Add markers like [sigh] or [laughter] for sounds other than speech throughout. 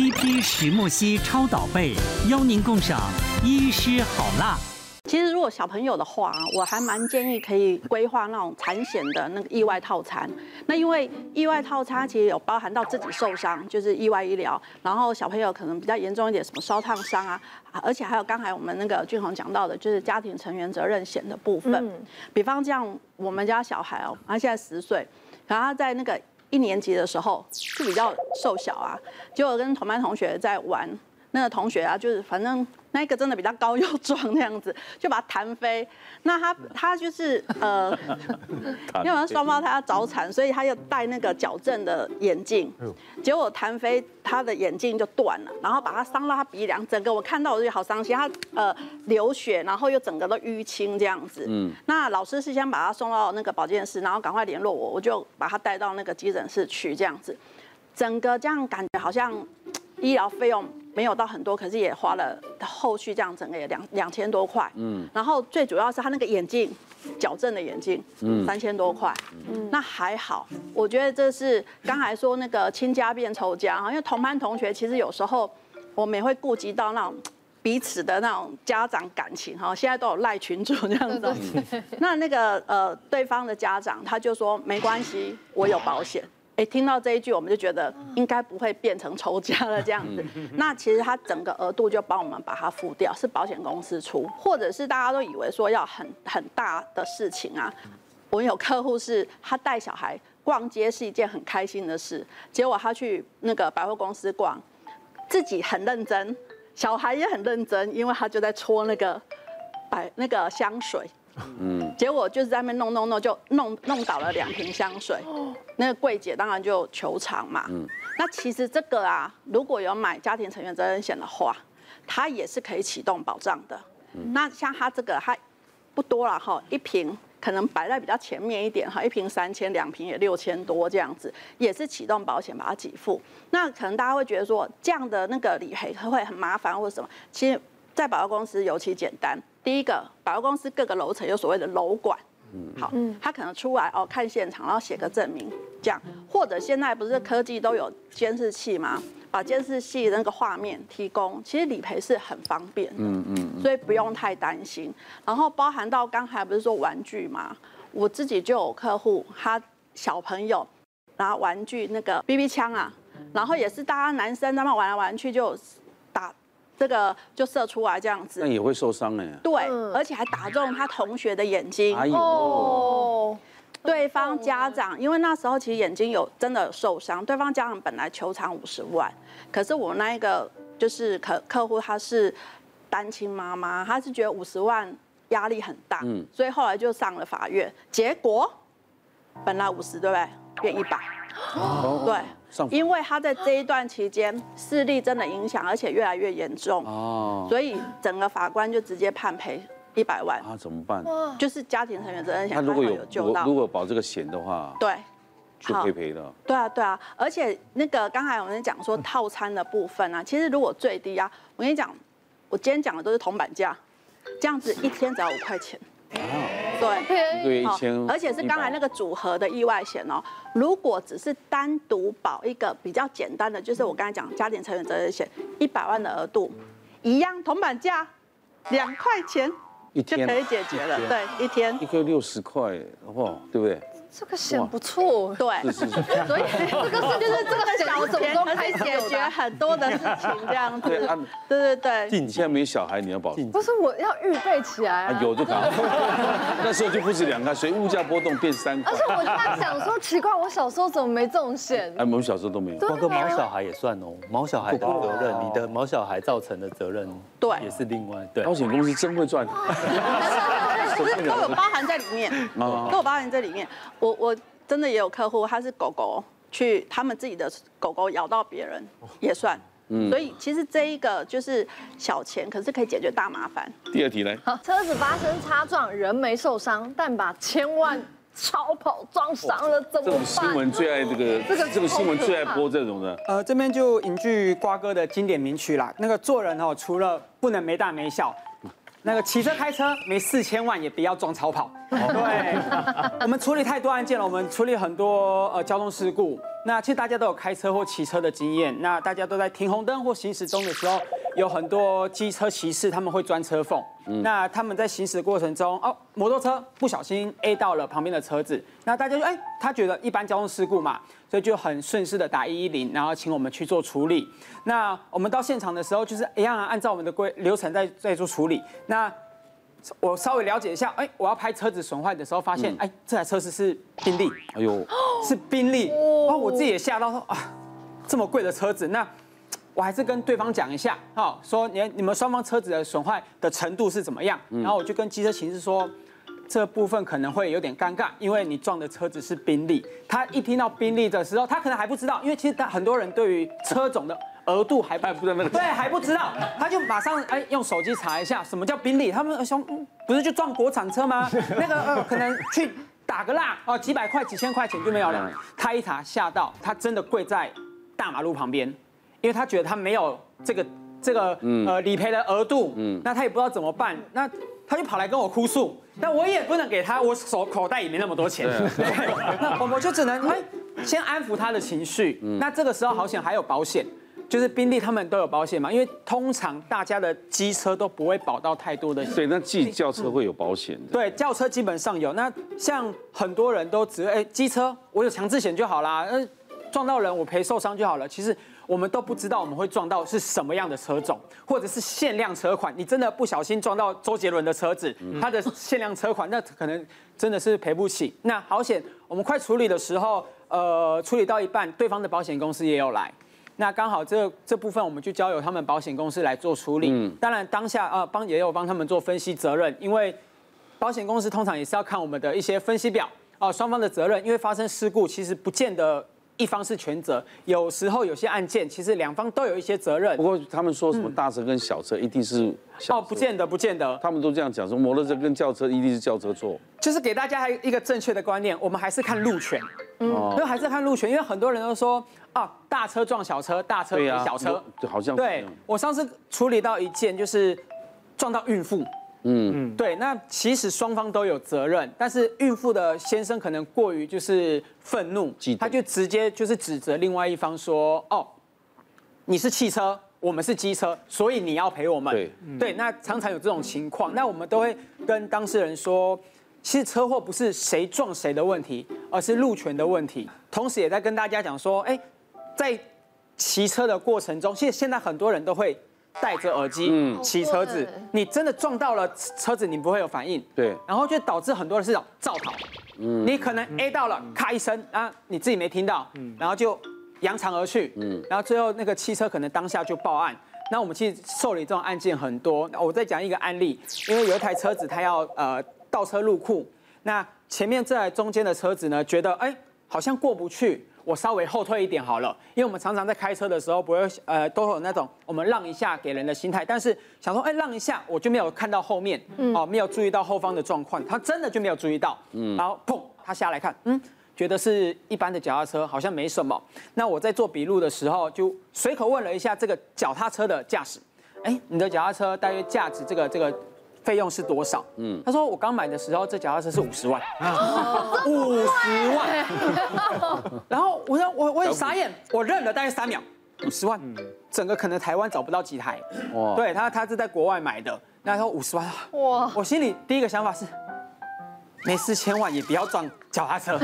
CP 石墨烯超导被，邀您共赏医师好辣。其实如果小朋友的话，我还蛮建议可以规划那种产险的那个意外套餐。那因为意外套餐其实有包含到自己受伤，就是意外医疗，然后小朋友可能比较严重一点，什么烧烫伤啊，而且还有刚才我们那个俊宏讲到的，就是家庭成员责任险的部分。比方这样，我们家小孩哦，他现在十岁，然后他在那个一年级的时候就比较瘦小啊，结果跟同班同学在玩，那个同学啊，就是反正。那一个真的比较高又壮那样子，就把他弹飞。那他他 [laughs] 就是呃，[laughs] 因为双胞胎要早产，所以他又戴那个矫正的眼镜。结果弹飞他的眼镜就断了，然后把他伤到他鼻梁，整个我看到我就好伤心。他呃流血，然后又整个都淤青这样子。嗯。那老师是先把他送到那个保健室，然后赶快联络我，我就把他带到那个急诊室去这样子。整个这样感觉好像医疗费用。没有到很多，可是也花了后续这样整个也两两千多块。嗯，然后最主要是他那个眼镜，矫正的眼镜，嗯，三千多块。嗯，那还好，我觉得这是刚才说那个亲家变仇家哈，因为同班同学其实有时候我们也会顾及到那种彼此的那种家长感情哈。现在都有赖群主这样子，那那个呃对方的家长他就说没关系，我有保险。哎，听到这一句，我们就觉得应该不会变成仇家了这样子。那其实他整个额度就帮我们把它付掉，是保险公司出，或者是大家都以为说要很很大的事情啊。我们有客户是他带小孩逛街是一件很开心的事，结果他去那个百货公司逛，自己很认真，小孩也很认真，因为他就在搓那个百那个香水。嗯，结果就是在那边弄弄弄，就弄弄倒了两瓶香水。那个柜姐当然就求偿嘛。嗯，那其实这个啊，如果有买家庭成员责任险的话，它也是可以启动保障的。嗯那像它这个，它不多了哈，一瓶可能摆在比较前面一点哈，一瓶三千，两瓶也六千多这样子，也是启动保险把它给付。那可能大家会觉得说，这样的那个理赔会很麻烦或者什么？其实，在保险公司尤其简单。第一个，百货公司各个楼层有所谓的楼管，好，他可能出来哦看现场，然后写个证明，这样，或者现在不是科技都有监视器吗？把监视器那个画面提供，其实理赔是很方便的，嗯嗯，所以不用太担心。然后包含到刚才不是说玩具吗？我自己就有客户，他小朋友拿玩具那个 BB 枪啊，然后也是大家男生他们玩来玩去就。这个就射出来这样子，那也会受伤哎。对，而且还打中他同学的眼睛。哎呦，对方家长，因为那时候其实眼睛有真的受伤，对方家长本来求偿五十万，可是我那一个就是客客户他是单亲妈妈，他是觉得五十万压力很大，嗯，所以后来就上了法院，结果本来五十对不对？变一百，对。因为他在这一段期间视力真的影响，而且越来越严重哦，所以整个法官就直接判赔一百万。啊，怎么办？就是家庭成员责任险。他如果有救到，如果保这个险的话，对，就可以赔的。对啊，对啊，而且那个刚才我们讲说套餐的部分啊，其实如果最低啊，我跟你讲，我今天讲的都是铜板价，这样子一天只要五块钱。对，一个月一千，而且是刚才那个组合的意外险哦。如果只是单独保一个比较简单的，就是我刚才讲家庭成员责任险，一百万的额度，一样铜板价，两块钱就可以解决了。对，一天一个六十块，好不好？对不对？这个险不错，对，[laughs] 所以这个是就是 [laughs] 这个小钱可以解决很多的事情，这样子。对对对。你现在没小孩，你要保？不是，我要预备起来啊。有就搞。[laughs] 那时候就不止两块，所以物价波动变三块。而且我在想说，奇怪，我小时候怎么没这种险？哎，我们小时候都没有。包括毛小孩也算哦，毛小孩的责任，你的毛小孩造成的责任，对，也是另外。对，保险公司真会赚。其实 [laughs] 都有包含在里面，都有包含在里面。我我真的也有客户，他是狗狗去他们自己的狗狗咬到别人也算。所以其实这一个就是小钱，可是可以解决大麻烦。第二题呢？好，车子发生擦撞，人没受伤，但把千万超跑撞伤了，怎么办？这种新闻最爱这个，这个这个新闻最爱播这种的。呃，这边就引句瓜哥的经典名曲啦，那个做人哦，除了不能没大没小。那个骑车开车没四千万也不要装超跑。对，我们处理太多案件了，我们处理很多呃交通事故。那其实大家都有开车或骑车的经验，那大家都在停红灯或行驶中的时候，有很多机车骑士他们会钻车缝。那他们在行驶过程中，哦，摩托车不小心 A 到了旁边的车子，那大家就哎，他觉得一般交通事故嘛，所以就很顺势的打一一零，然后请我们去做处理。那我们到现场的时候，就是一样按照我们的规流程在在做处理。那我稍微了解一下，哎，我要拍车子损坏的时候，发现哎，这台车子是宾利，哎呦，[gasps] 是宾利，然后我自己也吓到说啊，这么贵的车子，那。我还是跟对方讲一下，好，说你你们双方车子的损坏的程度是怎么样？然后我就跟机车骑士说，这部分可能会有点尴尬，因为你撞的车子是宾利。他一听到宾利的时候，他可能还不知道，因为其实他很多人对于车种的额度还不知道，对，还不知道，他就马上哎用手机查一下什么叫宾利，他们说不是就撞国产车吗？[laughs] 那个呃可能去打个蜡哦，几百块几千块钱就没有了。他一查吓到，他真的跪在大马路旁边。因为他觉得他没有这个这个呃理赔的额度，嗯，那他也不知道怎么办，那他就跑来跟我哭诉，但我也不能给他，我手口袋也没那么多钱，对，[laughs] 那我我就只能哎先安抚他的情绪，那这个时候好险还有保险，就是宾利他们都有保险嘛，因为通常大家的机车都不会保到太多的险，对，那自己轿车会有保险的，对，轿车基本上有，那像很多人都只哎机车我有强制险就好啦，那撞到人我赔受伤就好了，其实。我们都不知道我们会撞到是什么样的车种，或者是限量车款。你真的不小心撞到周杰伦的车子，他的限量车款，那可能真的是赔不起。那好险，我们快处理的时候，呃，处理到一半，对方的保险公司也有来。那刚好这这部分我们就交由他们保险公司来做处理。当然当下啊，帮也有帮他们做分析责任，因为保险公司通常也是要看我们的一些分析表啊，双方的责任，因为发生事故其实不见得。一方是全责，有时候有些案件其实两方都有一些责任。不过他们说什么大车跟小车一定是小，哦，不见得，不见得。他们都这样讲，说摩托车跟轿车一定是轿车错。就是给大家一个正确的观念，我们还是看路权，嗯，因为还是看路权，因为很多人都说啊，大车撞小车，大车撞小车，对，好像对。我上次处理到一件就是撞到孕妇。嗯嗯，对，那其实双方都有责任，但是孕妇的先生可能过于就是愤怒，他就直接就是指责另外一方说，哦，你是汽车，我们是机车，所以你要赔我们。对，对，那常常有这种情况，那我们都会跟当事人说，其实车祸不是谁撞谁的问题，而是路权的问题。同时也在跟大家讲说，哎，在骑车的过程中，其实现在很多人都会。戴着耳机骑车子，你真的撞到了车子，你不会有反应。对，然后就导致很多的是造逃。嗯，你可能 A 到了，咔一声啊，你自己没听到，然后就扬长而去。嗯，然后最后那个汽车可能当下就报案。那我们其实受理这种案件很多。我再讲一个案例，因为有一台车子它要呃倒车入库，那前面这台中间的车子呢，觉得哎好像过不去。我稍微后退一点好了，因为我们常常在开车的时候不会呃都有那种我们让一下给人的心态，但是想说哎让一下，我就没有看到后面，哦没有注意到后方的状况，他真的就没有注意到，嗯，然后砰他下来看，嗯，觉得是一般的脚踏车，好像没什么。那我在做笔录的时候就随口问了一下这个脚踏车的驾驶，哎，你的脚踏车大约价值这个这个。费用是多少？嗯，他说我刚买的时候，这脚踏车是五十万，五十万。[laughs] 然后我说我我也傻眼，我认了大概三秒，五十万，整个可能台湾找不到几台。哇，对他他是在国外买的，那他说五十万，哇，我心里第一个想法是，没四千万也不要撞脚踏车。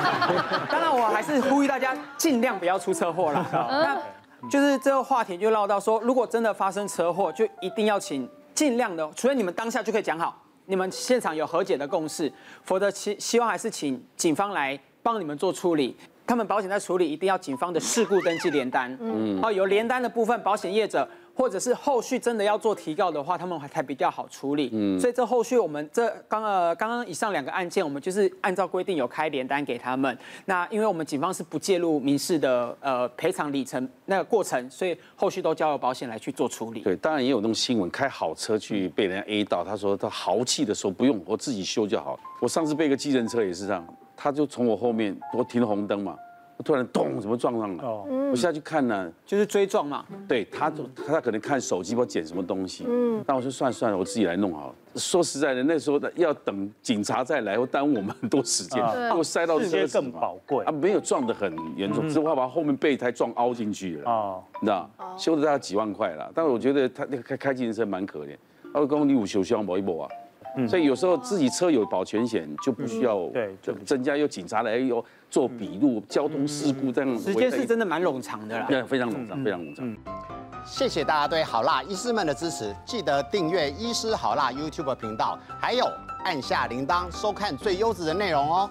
[laughs] 当然我还是呼吁大家尽量不要出车祸了。那就是这个话题就唠到说，如果真的发生车祸，就一定要请。尽量的，除非你们当下就可以讲好，你们现场有和解的共识，否则希希望还是请警方来帮你们做处理。他们保险在处理，一定要警方的事故登记联单，嗯，哦，有联单的部分，保险业者。或者是后续真的要做提告的话，他们还才比较好处理。嗯，所以这后续我们这刚呃刚刚以上两个案件，我们就是按照规定有开联单给他们。那因为我们警方是不介入民事的呃赔偿里程那个过程，所以后续都交由保险来去做处理。对，当然也有那种新闻，开好车去被人家 A 到，他说他豪气的说不用，我自己修就好。我上次被一个计程车也是这样，他就从我后面，我停了红灯嘛。突然咚，怎么撞上了？哦，我下去看呢，就是追撞嘛。对他，他可能看手机，不知道捡什么东西。嗯，那我说算了算了，我自己来弄好了。说实在的，那时候要等警察再来，会耽误我们很多时间，给我塞到车子更宝贵啊，没有撞得很严重，只是我把后面备胎撞凹进去了。哦，你知道，修了大概几万块了。但是我觉得他那个开开自行车蛮可怜。他说：“公你有修箱某一某啊。”所以有时候自己车有保全险，就不需要对，就增加有警察来又做笔录，交通事故这样。时间是真的蛮冗长的啦，对，非常冗长，非常冗长。谢谢大家对好辣医师们的支持，记得订阅医师好辣 YouTube 频道，还有按下铃铛收看最优质的内容哦。